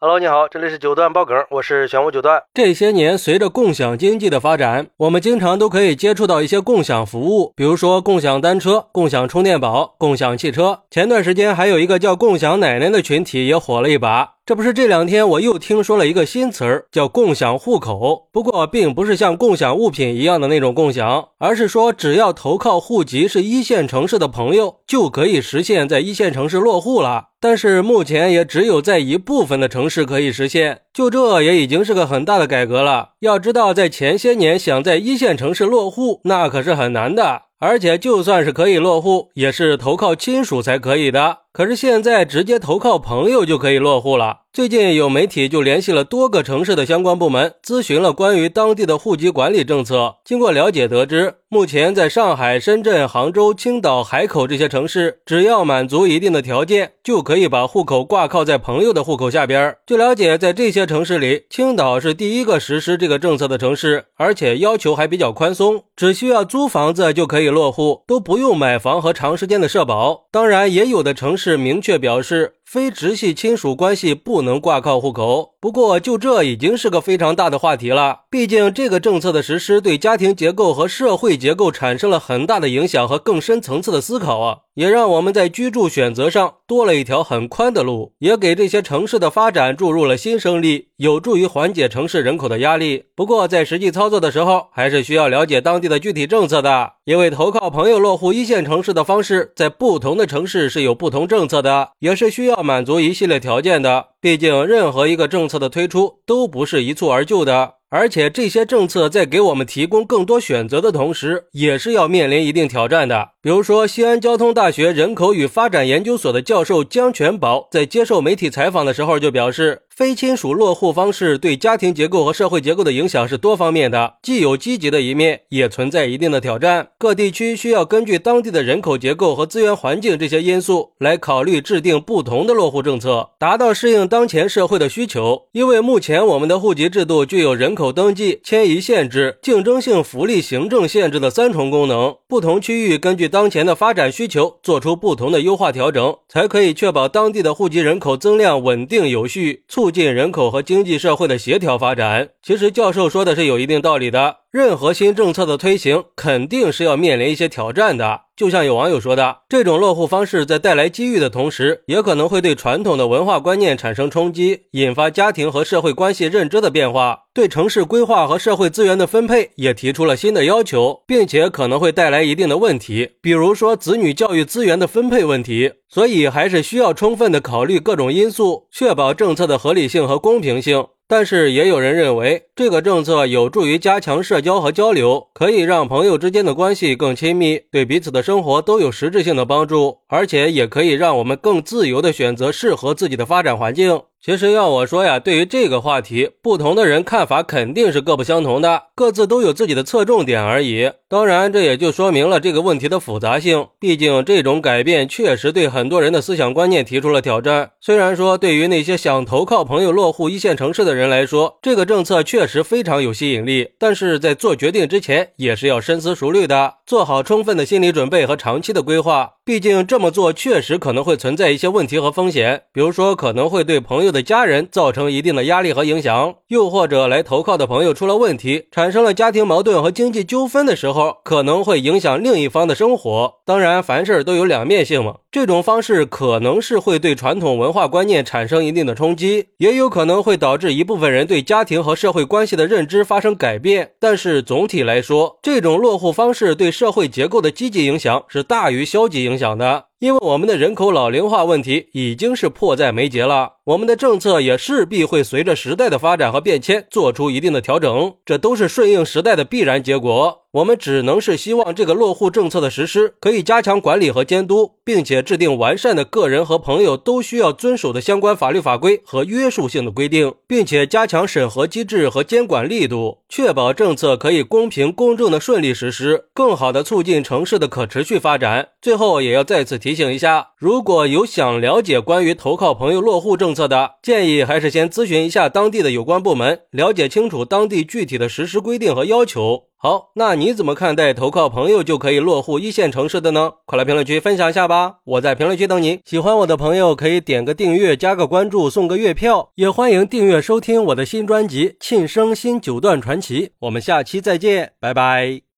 Hello，你好，这里是九段爆梗，我是玄武九段。这些年，随着共享经济的发展，我们经常都可以接触到一些共享服务，比如说共享单车、共享充电宝、共享汽车。前段时间还有一个叫“共享奶奶”的群体也火了一把。这不是这两天我又听说了一个新词儿，叫共享户口。不过，并不是像共享物品一样的那种共享，而是说只要投靠户籍是一线城市的朋友，就可以实现在一线城市落户了。但是目前也只有在一部分的城市可以实现，就这也已经是个很大的改革了。要知道，在前些年想在一线城市落户，那可是很难的。而且，就算是可以落户，也是投靠亲属才可以的。可是现在直接投靠朋友就可以落户了。最近有媒体就联系了多个城市的相关部门，咨询了关于当地的户籍管理政策。经过了解得知，目前在上海、深圳、杭州、青岛、海口这些城市，只要满足一定的条件，就可以把户口挂靠在朋友的户口下边。据了解，在这些城市里，青岛是第一个实施这个政策的城市，而且要求还比较宽松，只需要租房子就可以落户，都不用买房和长时间的社保。当然，也有的城市明确表示。非直系亲属关系不能挂靠户口，不过就这已经是个非常大的话题了。毕竟这个政策的实施对家庭结构和社会结构产生了很大的影响和更深层次的思考啊，也让我们在居住选择上多了一条很宽的路，也给这些城市的发展注入了新生力，有助于缓解城市人口的压力。不过在实际操作的时候，还是需要了解当地的具体政策的，因为投靠朋友落户一线城市的方式，在不同的城市是有不同政策的，也是需要。满足一系列条件的，毕竟任何一个政策的推出都不是一蹴而就的。而且这些政策在给我们提供更多选择的同时，也是要面临一定挑战的。比如说，西安交通大学人口与发展研究所的教授姜全宝在接受媒体采访的时候就表示，非亲属落户方式对家庭结构和社会结构的影响是多方面的，既有积极的一面，也存在一定的挑战。各地区需要根据当地的人口结构和资源环境这些因素来考虑制定不同的落户政策，达到适应当前社会的需求。因为目前我们的户籍制度具有人口登记、迁移限制、竞争性福利行政限制的三重功能，不同区域根据当前的发展需求做出不同的优化调整，才可以确保当地的户籍人口增量稳定有序，促促进人口和经济社会的协调发展。其实教授说的是有一定道理的。任何新政策的推行，肯定是要面临一些挑战的。就像有网友说的，这种落户方式在带来机遇的同时，也可能会对传统的文化观念产生冲击，引发家庭和社会关系认知的变化。对城市规划和社会资源的分配也提出了新的要求，并且可能会带来一定的问题，比如说子女教育资源的分配问题。所以，还是需要充分的考虑各种因素，确保政策的合理性和公平性。但是也有人认为，这个政策有助于加强社交和交流，可以让朋友之间的关系更亲密，对彼此的生活都有实质性的帮助，而且也可以让我们更自由地选择适合自己的发展环境。其实要我说呀，对于这个话题，不同的人看法肯定是各不相同的，各自都有自己的侧重点而已。当然，这也就说明了这个问题的复杂性。毕竟，这种改变确实对很多人的思想观念提出了挑战。虽然说，对于那些想投靠朋友落户一线城市的人来说，这个政策确实非常有吸引力，但是在做决定之前，也是要深思熟虑的，做好充分的心理准备和长期的规划。毕竟这么做确实可能会存在一些问题和风险，比如说可能会对朋友的家人造成一定的压力和影响，又或者来投靠的朋友出了问题，产生了家庭矛盾和经济纠纷的时候，可能会影响另一方的生活。当然，凡事都有两面性嘛。这种方式可能是会对传统文化观念产生一定的冲击，也有可能会导致一部分人对家庭和社会关系的认知发生改变。但是总体来说，这种落户方式对社会结构的积极影响是大于消极影响。想的，因为我们的人口老龄化问题已经是迫在眉睫了，我们的政策也势必会随着时代的发展和变迁做出一定的调整，这都是顺应时代的必然结果。我们只能是希望这个落户政策的实施可以加强管理和监督，并且制定完善的个人和朋友都需要遵守的相关法律法规和约束性的规定，并且加强审核机制和监管力度，确保政策可以公平公正的顺利实施，更好的促进城市的可持续发展。最后，也要再次提。提醒一下，如果有想了解关于投靠朋友落户政策的，建议还是先咨询一下当地的有关部门，了解清楚当地具体的实施规定和要求。好，那你怎么看待投靠朋友就可以落户一线城市的呢？快来评论区分享一下吧！我在评论区等你。喜欢我的朋友可以点个订阅，加个关注，送个月票，也欢迎订阅收听我的新专辑《庆生新九段传奇》。我们下期再见，拜拜。